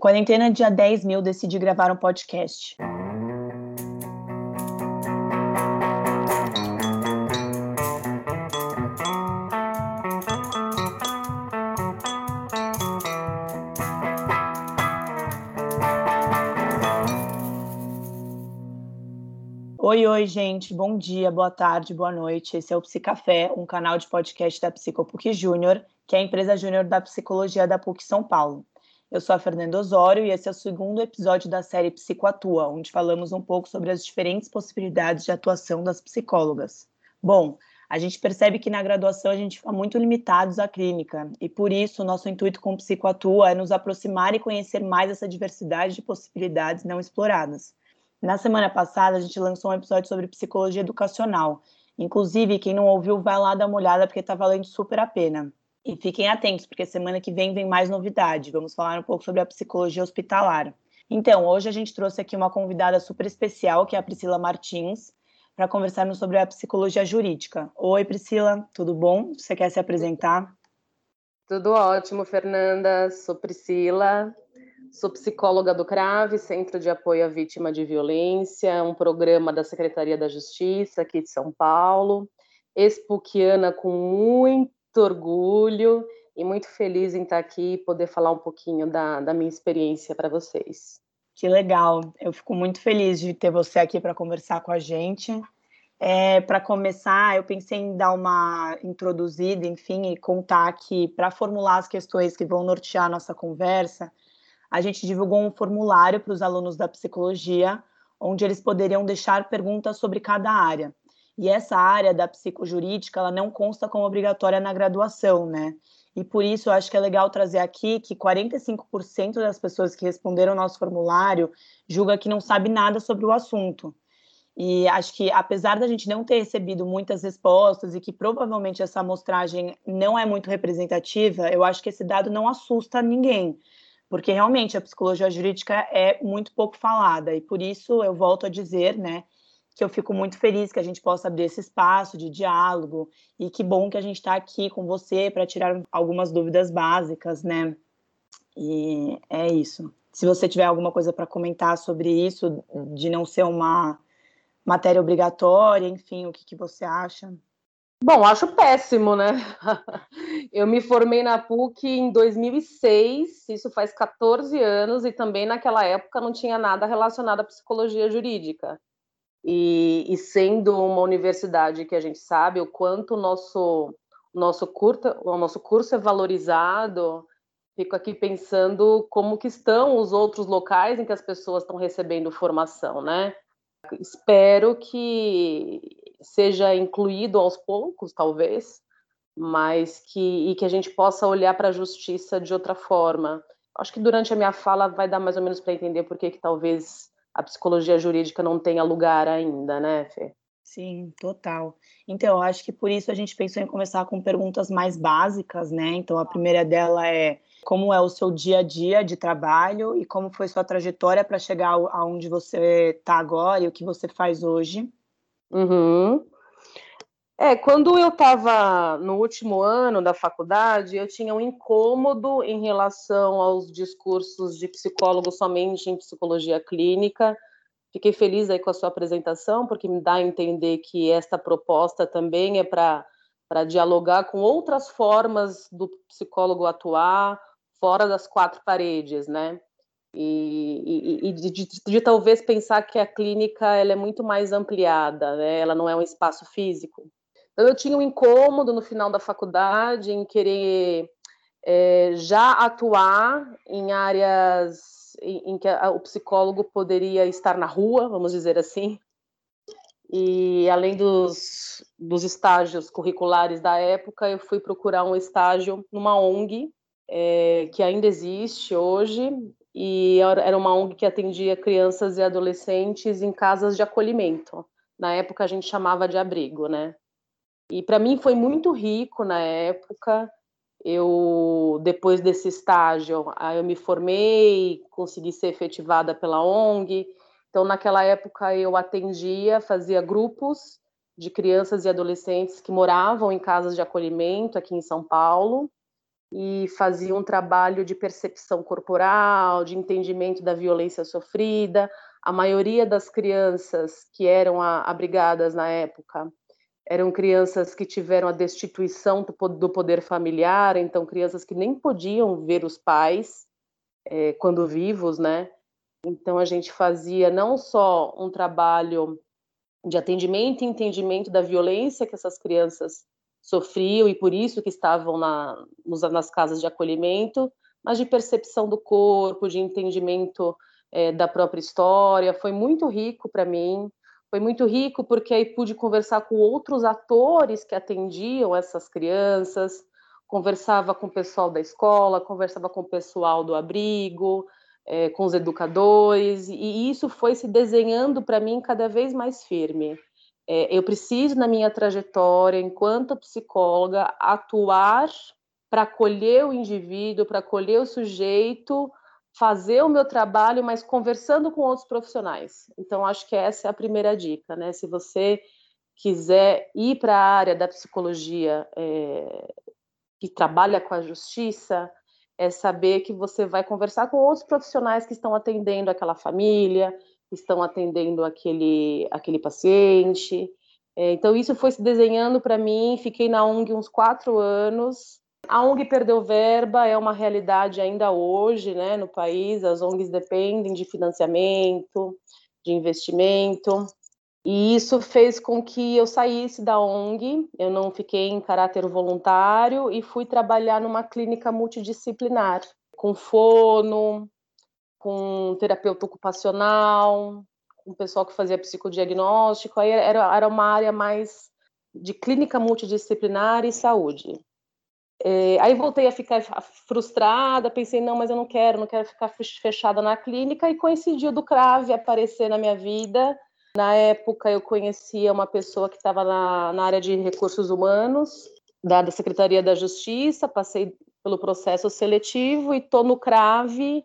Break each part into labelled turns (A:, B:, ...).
A: Quarentena dia 10 mil, decidi gravar um podcast. Oi, oi, gente. Bom dia, boa tarde, boa noite. Esse é o Psicafé, um canal de podcast da Psicopuc Júnior, que é a empresa júnior da psicologia da PUC São Paulo. Eu sou a Fernanda Osório e esse é o segundo episódio da série Psicoatua, onde falamos um pouco sobre as diferentes possibilidades de atuação das psicólogas. Bom, a gente percebe que na graduação a gente fica muito limitados à clínica, e por isso o nosso intuito com o Psicoatua é nos aproximar e conhecer mais essa diversidade de possibilidades não exploradas. Na semana passada a gente lançou um episódio sobre psicologia educacional. Inclusive, quem não ouviu, vai lá dar uma olhada porque está valendo super a pena. E fiquem atentos, porque semana que vem vem mais novidade. Vamos falar um pouco sobre a psicologia hospitalar. Então, hoje a gente trouxe aqui uma convidada super especial, que é a Priscila Martins, para conversarmos sobre a psicologia jurídica. Oi, Priscila, tudo bom? Você quer se apresentar?
B: Tudo ótimo, Fernanda. Sou Priscila, sou psicóloga do CRAVE, Centro de Apoio à Vítima de Violência, um programa da Secretaria da Justiça aqui de São Paulo. Expuquiana com muito orgulho e muito feliz em estar aqui e poder falar um pouquinho da, da minha experiência para vocês.
A: Que legal, eu fico muito feliz de ter você aqui para conversar com a gente. É, para começar, eu pensei em dar uma introduzida, enfim, e contar que para formular as questões que vão nortear a nossa conversa, a gente divulgou um formulário para os alunos da psicologia, onde eles poderiam deixar perguntas sobre cada área. E essa área da psicojurídica, ela não consta como obrigatória na graduação, né? E por isso eu acho que é legal trazer aqui que 45% das pessoas que responderam ao nosso formulário julga que não sabe nada sobre o assunto. E acho que, apesar da gente não ter recebido muitas respostas e que provavelmente essa amostragem não é muito representativa, eu acho que esse dado não assusta ninguém, porque realmente a psicologia jurídica é muito pouco falada. E por isso eu volto a dizer, né, que eu fico muito feliz que a gente possa abrir esse espaço de diálogo e que bom que a gente está aqui com você para tirar algumas dúvidas básicas, né? E é isso. Se você tiver alguma coisa para comentar sobre isso, de não ser uma matéria obrigatória, enfim, o que, que você acha?
B: Bom, acho péssimo, né? Eu me formei na PUC em 2006, isso faz 14 anos, e também naquela época não tinha nada relacionado à psicologia jurídica. E, e, sendo uma universidade que a gente sabe o quanto o nosso, nosso, curta, o nosso curso é valorizado, fico aqui pensando como que estão os outros locais em que as pessoas estão recebendo formação, né? Espero que seja incluído aos poucos, talvez, mas que, e que a gente possa olhar para a justiça de outra forma. Acho que durante a minha fala vai dar mais ou menos para entender por que, talvez a psicologia jurídica não tenha lugar ainda, né, Fê?
A: Sim, total. Então, eu acho que por isso a gente pensou em começar com perguntas mais básicas, né? Então, a primeira dela é como é o seu dia a dia de trabalho e como foi sua trajetória para chegar aonde você está agora e o que você faz hoje.
B: Uhum. É, quando eu estava no último ano da faculdade, eu tinha um incômodo em relação aos discursos de psicólogos somente em psicologia clínica. Fiquei feliz aí com a sua apresentação, porque me dá a entender que esta proposta também é para dialogar com outras formas do psicólogo atuar fora das quatro paredes, né? E, e, e de, de, de, talvez pensar que a clínica ela é muito mais ampliada, né? Ela não é um espaço físico. Eu tinha um incômodo no final da faculdade em querer é, já atuar em áreas em, em que a, o psicólogo poderia estar na rua, vamos dizer assim. E além dos, dos estágios curriculares da época, eu fui procurar um estágio numa ONG, é, que ainda existe hoje, e era uma ONG que atendia crianças e adolescentes em casas de acolhimento. Na época a gente chamava de abrigo, né? E para mim foi muito rico na época. Eu depois desse estágio, eu me formei, consegui ser efetivada pela ONG. Então naquela época eu atendia, fazia grupos de crianças e adolescentes que moravam em casas de acolhimento aqui em São Paulo. e fazia um trabalho de percepção corporal, de entendimento da violência sofrida. A maioria das crianças que eram abrigadas na época eram crianças que tiveram a destituição do poder familiar, então crianças que nem podiam ver os pais é, quando vivos, né? Então a gente fazia não só um trabalho de atendimento e entendimento da violência que essas crianças sofriam e por isso que estavam na, nas casas de acolhimento, mas de percepção do corpo, de entendimento é, da própria história. Foi muito rico para mim. Foi muito rico porque aí pude conversar com outros atores que atendiam essas crianças, conversava com o pessoal da escola, conversava com o pessoal do abrigo, é, com os educadores, e isso foi se desenhando para mim cada vez mais firme. É, eu preciso, na minha trajetória, enquanto psicóloga, atuar para acolher o indivíduo, para acolher o sujeito, fazer o meu trabalho, mas conversando com outros profissionais. Então, acho que essa é a primeira dica, né? Se você quiser ir para a área da psicologia é, que trabalha com a justiça, é saber que você vai conversar com outros profissionais que estão atendendo aquela família, que estão atendendo aquele, aquele paciente. É, então, isso foi se desenhando para mim. Fiquei na ONG uns quatro anos, a ONG perdeu verba, é uma realidade ainda hoje, né, no país. As ONGs dependem de financiamento, de investimento. E isso fez com que eu saísse da ONG, eu não fiquei em caráter voluntário e fui trabalhar numa clínica multidisciplinar, com fono, com terapeuta ocupacional, com pessoal que fazia psicodiagnóstico. Aí era, era uma área mais de clínica multidisciplinar e saúde. É, aí voltei a ficar frustrada, pensei, não, mas eu não quero, não quero ficar fechada na clínica, e coincidiu do CRAVE aparecer na minha vida. Na época, eu conhecia uma pessoa que estava na, na, área de recursos humanos, da, da Secretaria da Justiça, passei pelo processo seletivo e estou no CRAVE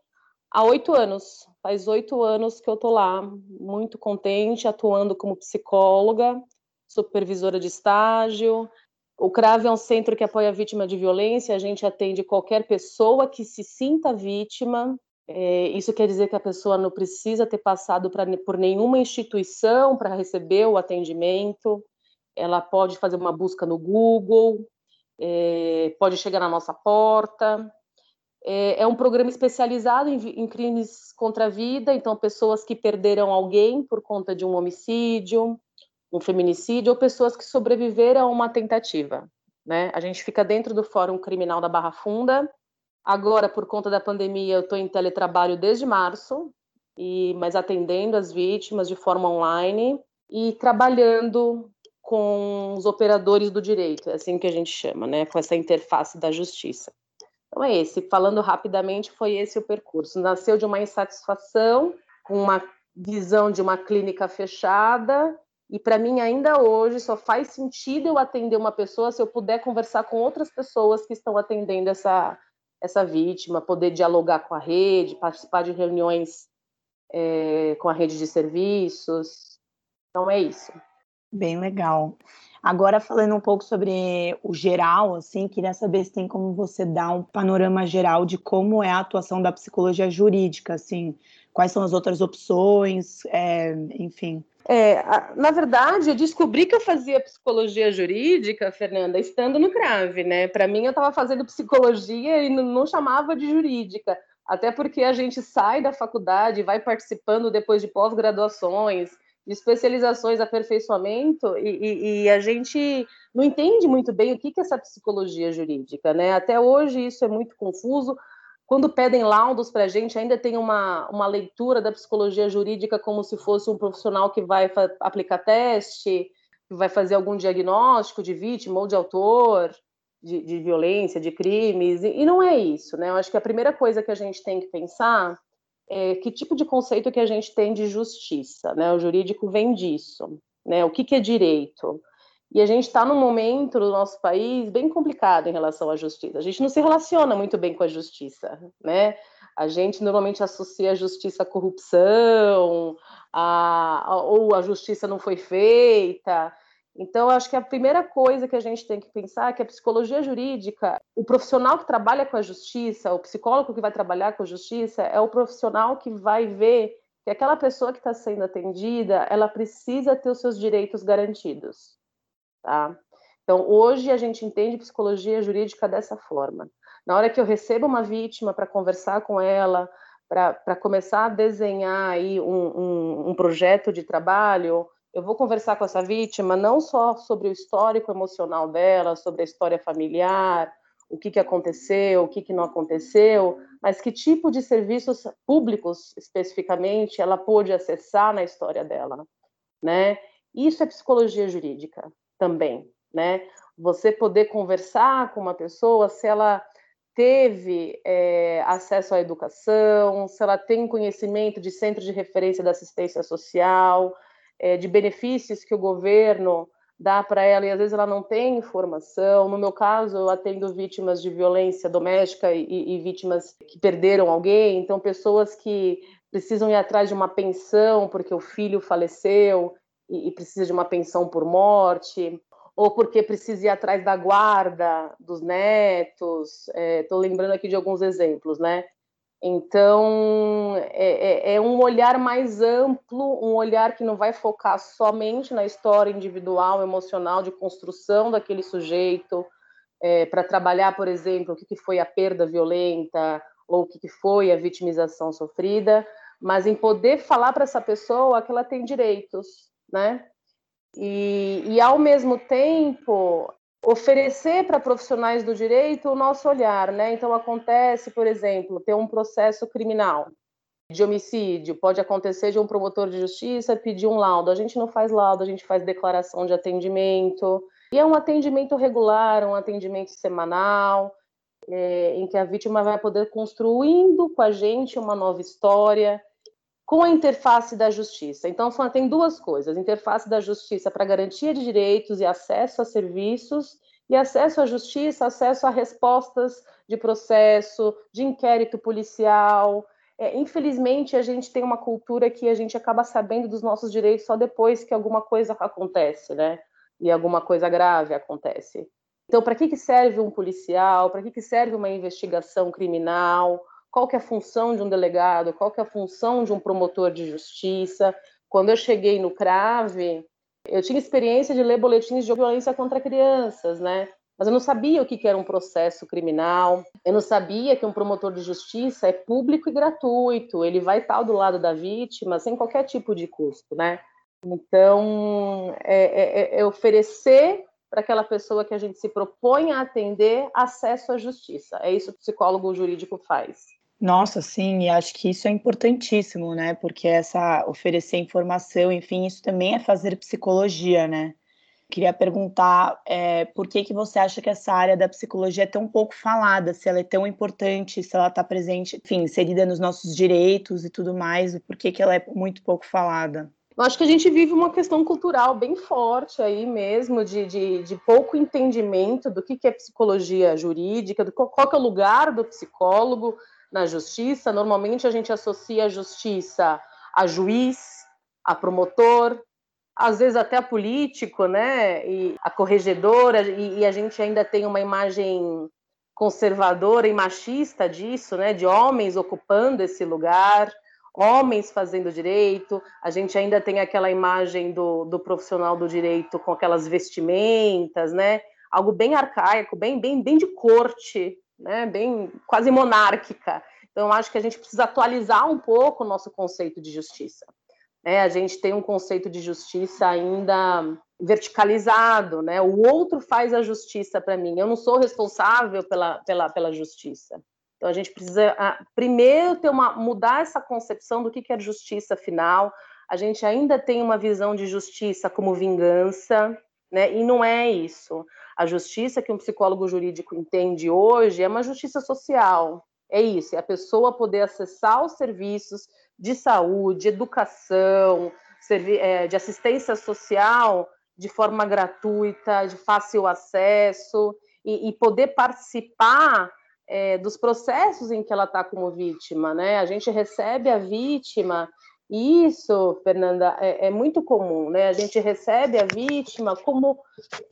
B: há oito anos. Faz oito anos que eu estou lá, muito contente, atuando como psicóloga, supervisora de estágio, o CRAV é um centro que apoia a vítima de violência, a gente atende qualquer pessoa que se sinta vítima. É, isso quer dizer que a pessoa não precisa ter passado pra, por nenhuma instituição para receber o atendimento. Ela pode fazer uma busca no Google, é, pode chegar na nossa porta. É, é um programa especializado em, em crimes contra a vida, então pessoas que perderam alguém por conta de um homicídio, um feminicídio ou pessoas que sobreviveram a uma tentativa. Né? A gente fica dentro do Fórum Criminal da Barra Funda. Agora, por conta da pandemia, eu estou em teletrabalho desde março, e mas atendendo as vítimas de forma online e trabalhando com os operadores do direito, é assim que a gente chama, né? Com essa interface da justiça. Então é esse. Falando rapidamente, foi esse o percurso. Nasceu de uma insatisfação com uma visão de uma clínica fechada e para mim, ainda hoje, só faz sentido eu atender uma pessoa se eu puder conversar com outras pessoas que estão atendendo essa, essa vítima, poder dialogar com a rede, participar de reuniões é, com a rede de serviços. Então, é isso.
A: Bem legal. Agora, falando um pouco sobre o geral, assim, queria saber se tem como você dar um panorama geral de como é a atuação da psicologia jurídica, assim, quais são as outras opções, é, enfim.
B: É, na verdade, eu descobri que eu fazia psicologia jurídica, Fernanda, estando no CRAVE, né? Para mim, eu estava fazendo psicologia e não, chamava de jurídica, até porque a gente sai da faculdade, vai participando depois de pós-graduações, especializações, aperfeiçoamento, e, e, e, a gente não entende muito bem o que é essa psicologia jurídica, né? Até hoje isso é muito confuso. Quando pedem laudos para a gente, ainda tem uma, uma leitura da psicologia jurídica como se fosse um profissional que vai aplicar teste, que vai fazer algum diagnóstico de vítima ou de autor de, de violência, de crimes, e, e não é isso, né? Eu acho que a primeira coisa que a gente tem que pensar é que tipo de conceito que a gente tem de justiça, né? O jurídico vem disso, né? O que, que é direito? E a gente está num momento no nosso país bem complicado em relação à justiça. A gente não se relaciona muito bem com a justiça, né? A gente normalmente associa a justiça à corrupção, a, a, ou a justiça não foi feita. Então, acho que a primeira coisa que a gente tem que pensar é que a psicologia jurídica, o profissional que trabalha com a justiça, o psicólogo que vai trabalhar com a justiça, é o profissional que vai ver que aquela pessoa que está sendo atendida, ela precisa ter os seus direitos garantidos, tá? Então, hoje a gente entende psicologia jurídica dessa forma. Na hora que eu recebo uma vítima para conversar com ela, para começar a desenhar aí um, um, um projeto de trabalho, eu vou conversar com essa vítima não só sobre o histórico emocional dela, sobre a história familiar, o que, que aconteceu, o que, que não aconteceu, mas que tipo de serviços públicos, especificamente, ela pôde acessar na história dela, né? Isso é psicologia jurídica também, né? Você poder conversar com uma pessoa se ela teve é, acesso à educação, se ela tem conhecimento de centro de referência da assistência social, é, de benefícios que o governo dá para ela e às vezes ela não tem informação. No meu caso, eu atendo vítimas de violência doméstica e, e vítimas que perderam alguém, então pessoas que precisam ir atrás de uma pensão porque o filho faleceu e, e precisa de uma pensão por morte, ou porque precisa ir atrás da guarda dos netos. Estou é, lembrando aqui de alguns exemplos, né? Então, é, é, é, um olhar mais amplo, um olhar que não vai focar somente na história individual, emocional, de construção daquele sujeito, é, para trabalhar, por exemplo, o que, que foi a perda violenta ou o que, que foi a vitimização sofrida, mas em poder falar para essa pessoa que ela tem direitos, né? E, e ao mesmo tempo, oferecer para profissionais do direito o nosso olhar, né? Então acontece, por exemplo, ter um processo criminal de homicídio, pode acontecer de um promotor de justiça pedir um laudo. A gente não faz laudo, a gente faz declaração de atendimento. E é um atendimento regular, um atendimento semanal, é, em que a vítima vai poder construindo com a gente uma nova história com a interface da justiça. Então, tem duas coisas: interface da justiça para garantia de direitos e acesso a serviços, e acesso à justiça, acesso a respostas de processo, de inquérito policial. É, infelizmente, a gente tem uma cultura que a gente acaba sabendo dos nossos direitos só depois que alguma coisa acontece, né? E alguma coisa grave acontece. Então, para que, que serve um policial? Para que, que serve uma investigação criminal? Qual que é a função de um delegado, qual que é a função de um promotor de justiça. Quando eu cheguei no CRAVE, eu tinha experiência de ler boletins de violência contra crianças, né? Mas eu não sabia o que era um processo criminal, eu não sabia que um promotor de justiça é público e gratuito, ele vai estar do lado da vítima sem qualquer tipo de custo, né? Então, é, é, é oferecer para aquela pessoa que a gente se propõe a atender acesso à justiça. É isso que o psicólogo jurídico faz.
A: Nossa, sim, e acho que isso é importantíssimo, né? Porque essa oferecer informação, enfim, isso também é fazer psicologia, né? Queria perguntar é, por que, que você acha que essa área da psicologia é tão pouco falada, se ela é tão importante, se ela está presente, enfim, inserida nos nossos direitos e tudo mais, por que, que ela é muito pouco falada?
B: Eu acho que a gente vive uma questão cultural bem forte aí mesmo, de, de, de pouco entendimento do que, que é psicologia jurídica, do qual, qual é o lugar do psicólogo, na justiça, normalmente a gente associa a justiça a juiz, a promotor, às vezes até a político, né? E a corregedora, e, e a gente ainda tem uma imagem conservadora e machista disso, né? De homens ocupando esse lugar, homens fazendo direito. A gente ainda tem aquela imagem do, do profissional do direito com aquelas vestimentas, né? Algo bem arcaico, bem, bem, bem de corte, né, bem quase monárquica. Então, acho que a gente precisa atualizar um pouco o nosso conceito de justiça. É, a gente tem um conceito de justiça ainda verticalizado, né? O outro faz a justiça para mim. Eu não sou responsável pela, pela, pela justiça. Então a gente precisa ah, primeiro ter uma mudar essa concepção do que, que é justiça final. A gente ainda tem uma visão de justiça como vingança, né? E não é isso. A justiça que um psicólogo jurídico entende hoje é uma justiça social. É isso, é a pessoa poder acessar os serviços de saúde, educação, é, de assistência social de forma gratuita, de fácil acesso e, poder participar é, dos processos em que ela está como vítima, né? A gente recebe a vítima E isso, Fernanda, é, é, muito comum, né? A gente recebe a vítima como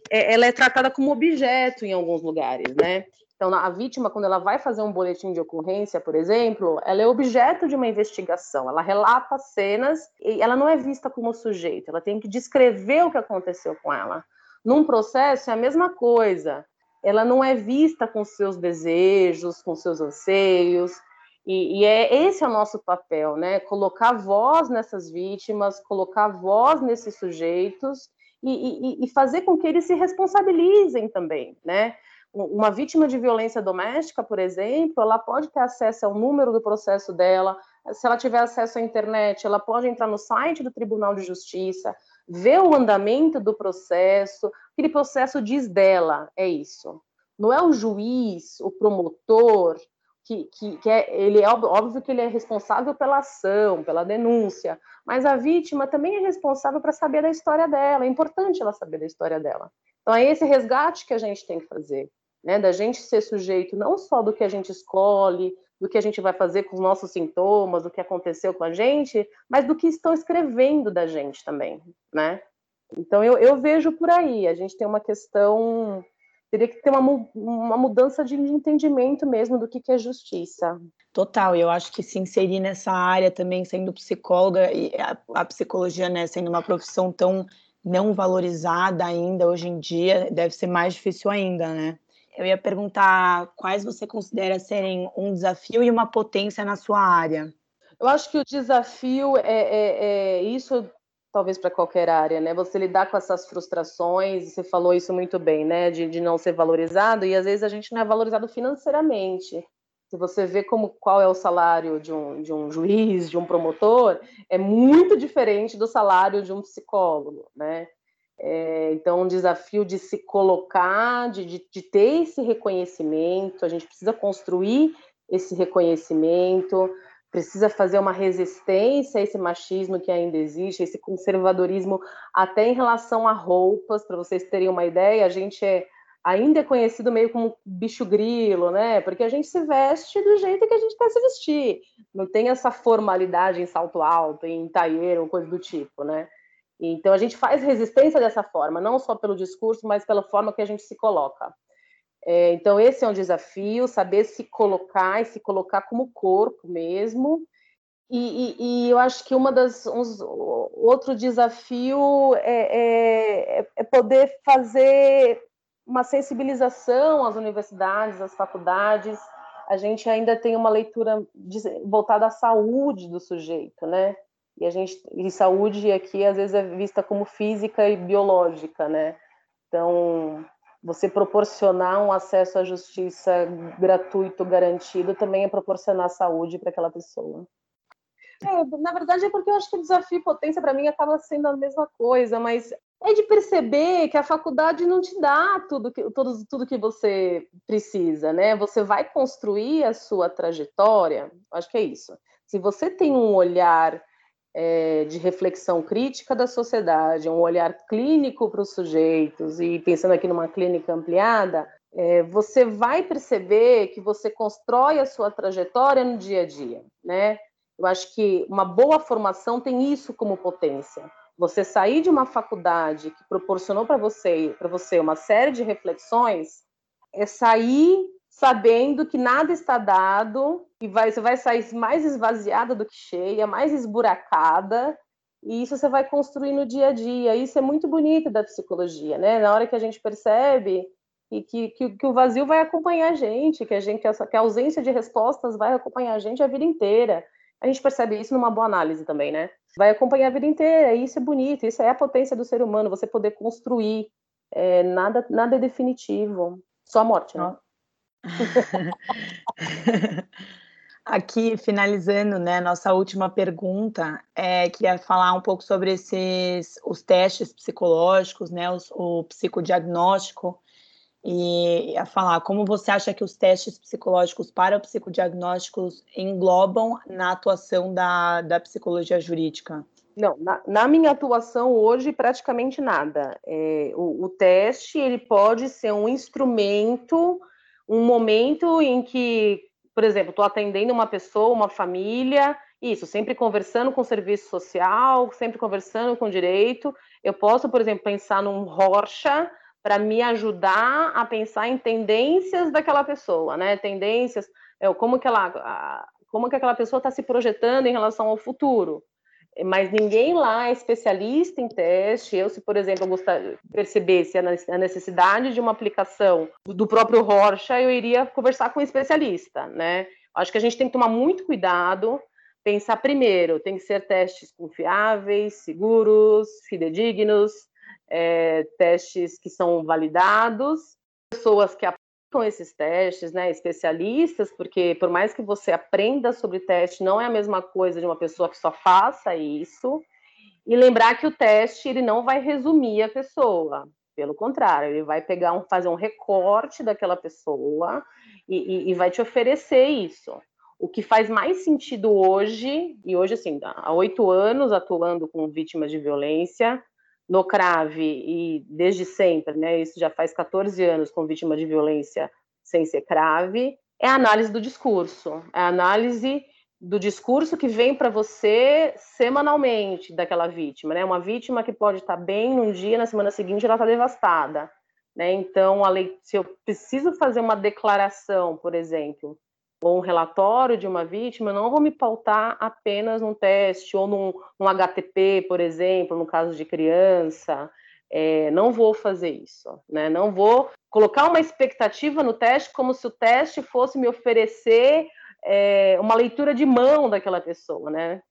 B: é, ela é tratada como objeto em alguns lugares, né? Então, a vítima, quando ela vai fazer um boletim de ocorrência, por exemplo, ela é objeto de uma investigação, ela relata cenas e ela não é vista como sujeito, ela tem que descrever o que aconteceu com ela. Num processo é a mesma coisa, ela não é vista com seus desejos, com seus anseios, e, e, é esse é o nosso papel, né? Colocar voz nessas vítimas, colocar voz nesses sujeitos e, e, e fazer com que eles se responsabilizem também, né? Uma vítima de violência doméstica, por exemplo, ela pode ter acesso ao número do processo dela, se ela tiver acesso à internet, ela pode entrar no site do Tribunal de Justiça, ver o andamento do processo, aquele processo diz dela, é isso. Não é o juiz, o promotor, que, que, que é, ele é óbvio que ele é responsável pela ação, pela denúncia, mas a vítima também é responsável para saber da história dela, é importante ela saber da história dela. Então é esse resgate que a gente tem que fazer né, da gente ser sujeito não só do que a gente escolhe, do que a gente vai fazer com os nossos sintomas, do que aconteceu com a gente, mas do que estão escrevendo da gente também, né? Então eu, eu vejo por aí, a gente tem uma questão, teria que ter uma, uma mudança de entendimento mesmo do que, que é justiça.
A: Total, eu acho que se inserir nessa área também, sendo psicóloga, e a, a psicologia, né, sendo uma profissão tão não valorizada ainda hoje em dia, deve ser mais difícil ainda, né? Eu ia perguntar quais você considera serem um desafio e uma potência na sua área.
B: Eu acho que o desafio é, é, é isso, talvez para qualquer área, né? Você lidar com essas frustrações, você falou isso muito bem, né? De, de não ser valorizado, e às vezes a gente não é valorizado financeiramente. Se você vê como qual é o salário de um, de um juiz, de um promotor, é muito diferente do salário de um psicólogo, né? É, então, um desafio de se colocar, de, de, de, ter esse reconhecimento, a gente precisa construir esse reconhecimento, precisa fazer uma resistência a esse machismo que ainda existe, esse conservadorismo, até em relação a roupas, para vocês terem uma ideia, a gente é, ainda é conhecido meio como bicho grilo, né? Porque a gente se veste do jeito que a gente quer se vestir, não tem essa formalidade em salto alto, em taieiro, coisa do tipo, né? Então, a gente faz resistência dessa forma, não só pelo discurso, mas pela forma que a gente se coloca. É, então, esse é um desafio, saber se colocar e se colocar como corpo mesmo. E, e, e eu acho que uma das uns, outro desafio é, é, é poder fazer uma sensibilização às universidades, às faculdades. A gente ainda tem uma leitura voltada à saúde do sujeito, né? E a gente e saúde aqui às vezes é vista como física e biológica, né? Então, você proporcionar um acesso à justiça gratuito, garantido, também é proporcionar saúde para aquela pessoa. É, na verdade é porque eu acho que o desafio e potência para mim acaba sendo a mesma coisa, mas é de perceber que a faculdade não te dá tudo que, tudo, tudo que você precisa, né? Você vai construir a sua trajetória, acho que é isso. Se você tem um olhar é, de reflexão crítica da sociedade, um olhar clínico para os sujeitos, e pensando aqui numa clínica ampliada, é, você vai perceber que você constrói a sua trajetória no dia a dia, né? Eu acho que uma boa formação tem isso como potência. Você sair de uma faculdade que proporcionou para você, para você uma série de reflexões, é sair sabendo que nada está dado e vai, você vai sair mais esvaziada do que cheia, mais esburacada, e isso você vai construir no dia a dia. Isso é muito bonito da psicologia, né? Na hora que a gente percebe e que, que, que, o vazio vai acompanhar a gente, que a gente que a ausência de respostas vai acompanhar a gente a vida inteira. A gente percebe isso numa boa análise também, né? Vai acompanhar a vida inteira, e isso é bonito, isso é a potência do ser humano, você poder construir. É, nada, nada é definitivo, só a morte, né?
A: Aqui, finalizando, né, nossa última pergunta, é, queria falar um pouco sobre esses, os testes psicológicos, né, os, o psicodiagnóstico, e a falar como você acha que os testes psicológicos para psicodiagnósticos englobam na atuação da, da psicologia jurídica?
B: Não, na, na, minha atuação hoje, praticamente nada. É, o, o, teste ele pode ser um instrumento um momento em que, por exemplo, estou atendendo uma pessoa, uma família, isso, sempre conversando com o serviço social, sempre conversando com o direito. Eu posso, por exemplo, pensar num Rocha para me ajudar a pensar em tendências daquela pessoa, né? Tendências, é, como que ela, como que aquela pessoa está se projetando em relação ao futuro. Mas ninguém lá é especialista em teste. Eu, se por exemplo, gostar, percebesse a necessidade de uma aplicação do próprio Rocha, eu iria conversar com um especialista, né? Acho que a gente tem que tomar muito cuidado pensar primeiro, tem que ser testes confiáveis, seguros, fidedignos, é, testes que são validados, pessoas que aplicam esses testes, né, especialistas, porque por mais que você aprenda sobre teste, não é a mesma coisa de uma pessoa que só faça isso. E lembrar que o teste ele não vai resumir a pessoa, pelo contrário, ele vai pegar um, fazer um recorte daquela pessoa e, e, e vai te oferecer isso. O que faz mais sentido hoje, e hoje, assim, há oito anos atuando com vítimas de violência, no CRAVE e desde sempre, né, isso já faz 14 anos com vítima de violência sem ser CRAVE, é a análise do discurso, é a análise do discurso que vem para você semanalmente daquela vítima, né? Uma vítima que pode estar bem num dia, na semana seguinte ela está devastada, né? Então, lei, se eu preciso fazer uma declaração, por exemplo, ou um relatório de uma vítima, eu não vou me pautar apenas num teste ou num, num HTP, por exemplo, no caso de criança. É, não vou fazer isso, né? Não vou colocar uma expectativa no teste como se o teste fosse me oferecer é, uma leitura de mão daquela pessoa, né?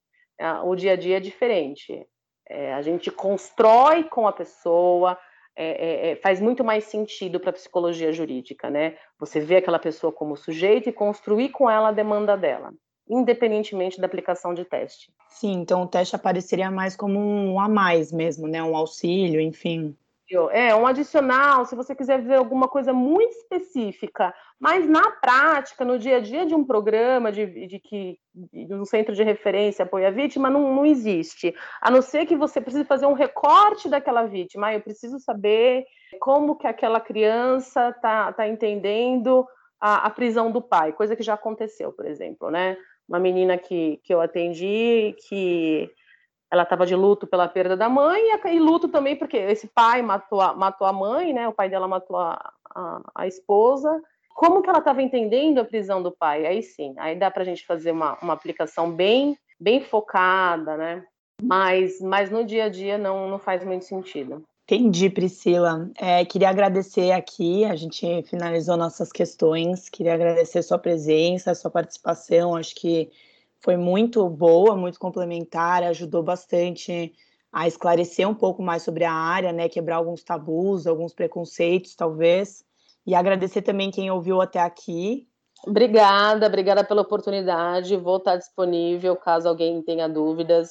B: O dia a dia é diferente. É, a gente constrói com a pessoa, é, é, é, faz muito mais sentido para a psicologia jurídica, né? Você vê aquela pessoa como sujeito e construir com ela a demanda dela, independentemente da aplicação de teste.
A: Sim, então o teste apareceria mais como um a mais mesmo, né? Um auxílio, enfim.
B: É, um adicional, se você quiser ver alguma coisa muito específica, mas na prática, no dia a dia de um programa de, de que de um centro de referência apoio à vítima, não, não existe. A não ser que você precise fazer um recorte daquela vítima. Ah, eu preciso saber como que aquela criança está tá entendendo a, a prisão do pai, coisa que já aconteceu, por exemplo, né? Uma menina que, que eu atendi que ela estava de luto pela perda da mãe e, luto também porque esse pai matou a, matou a mãe, né? O pai dela matou a, a, a esposa. Como que ela estava entendendo a prisão do pai? Aí sim, aí dá para a gente fazer uma, uma aplicação bem, bem focada, né? Mas, mas no dia a dia não, não faz muito sentido.
A: Entendi, Priscila. É, queria agradecer aqui, a gente finalizou nossas questões, queria agradecer sua presença, sua participação, acho que foi muito boa, muito complementar, ajudou bastante a esclarecer um pouco mais sobre a área, né, quebrar alguns tabus, alguns preconceitos, talvez, e agradecer também quem ouviu até aqui.
B: Obrigada, obrigada pela oportunidade. Vou estar disponível caso alguém tenha dúvidas.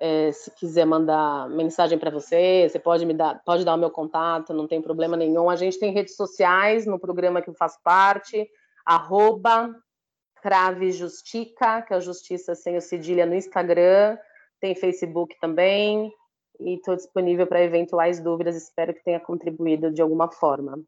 B: É, se quiser mandar mensagem para você, você pode me dar, pode dar o meu contato, não tem problema nenhum. A gente tem redes sociais no programa que eu faço parte, arroba Crave Justica, que é a Justiça sem o cedilha no Instagram, tem Facebook também, e estou disponível para eventuais dúvidas, espero que tenha contribuído de alguma forma.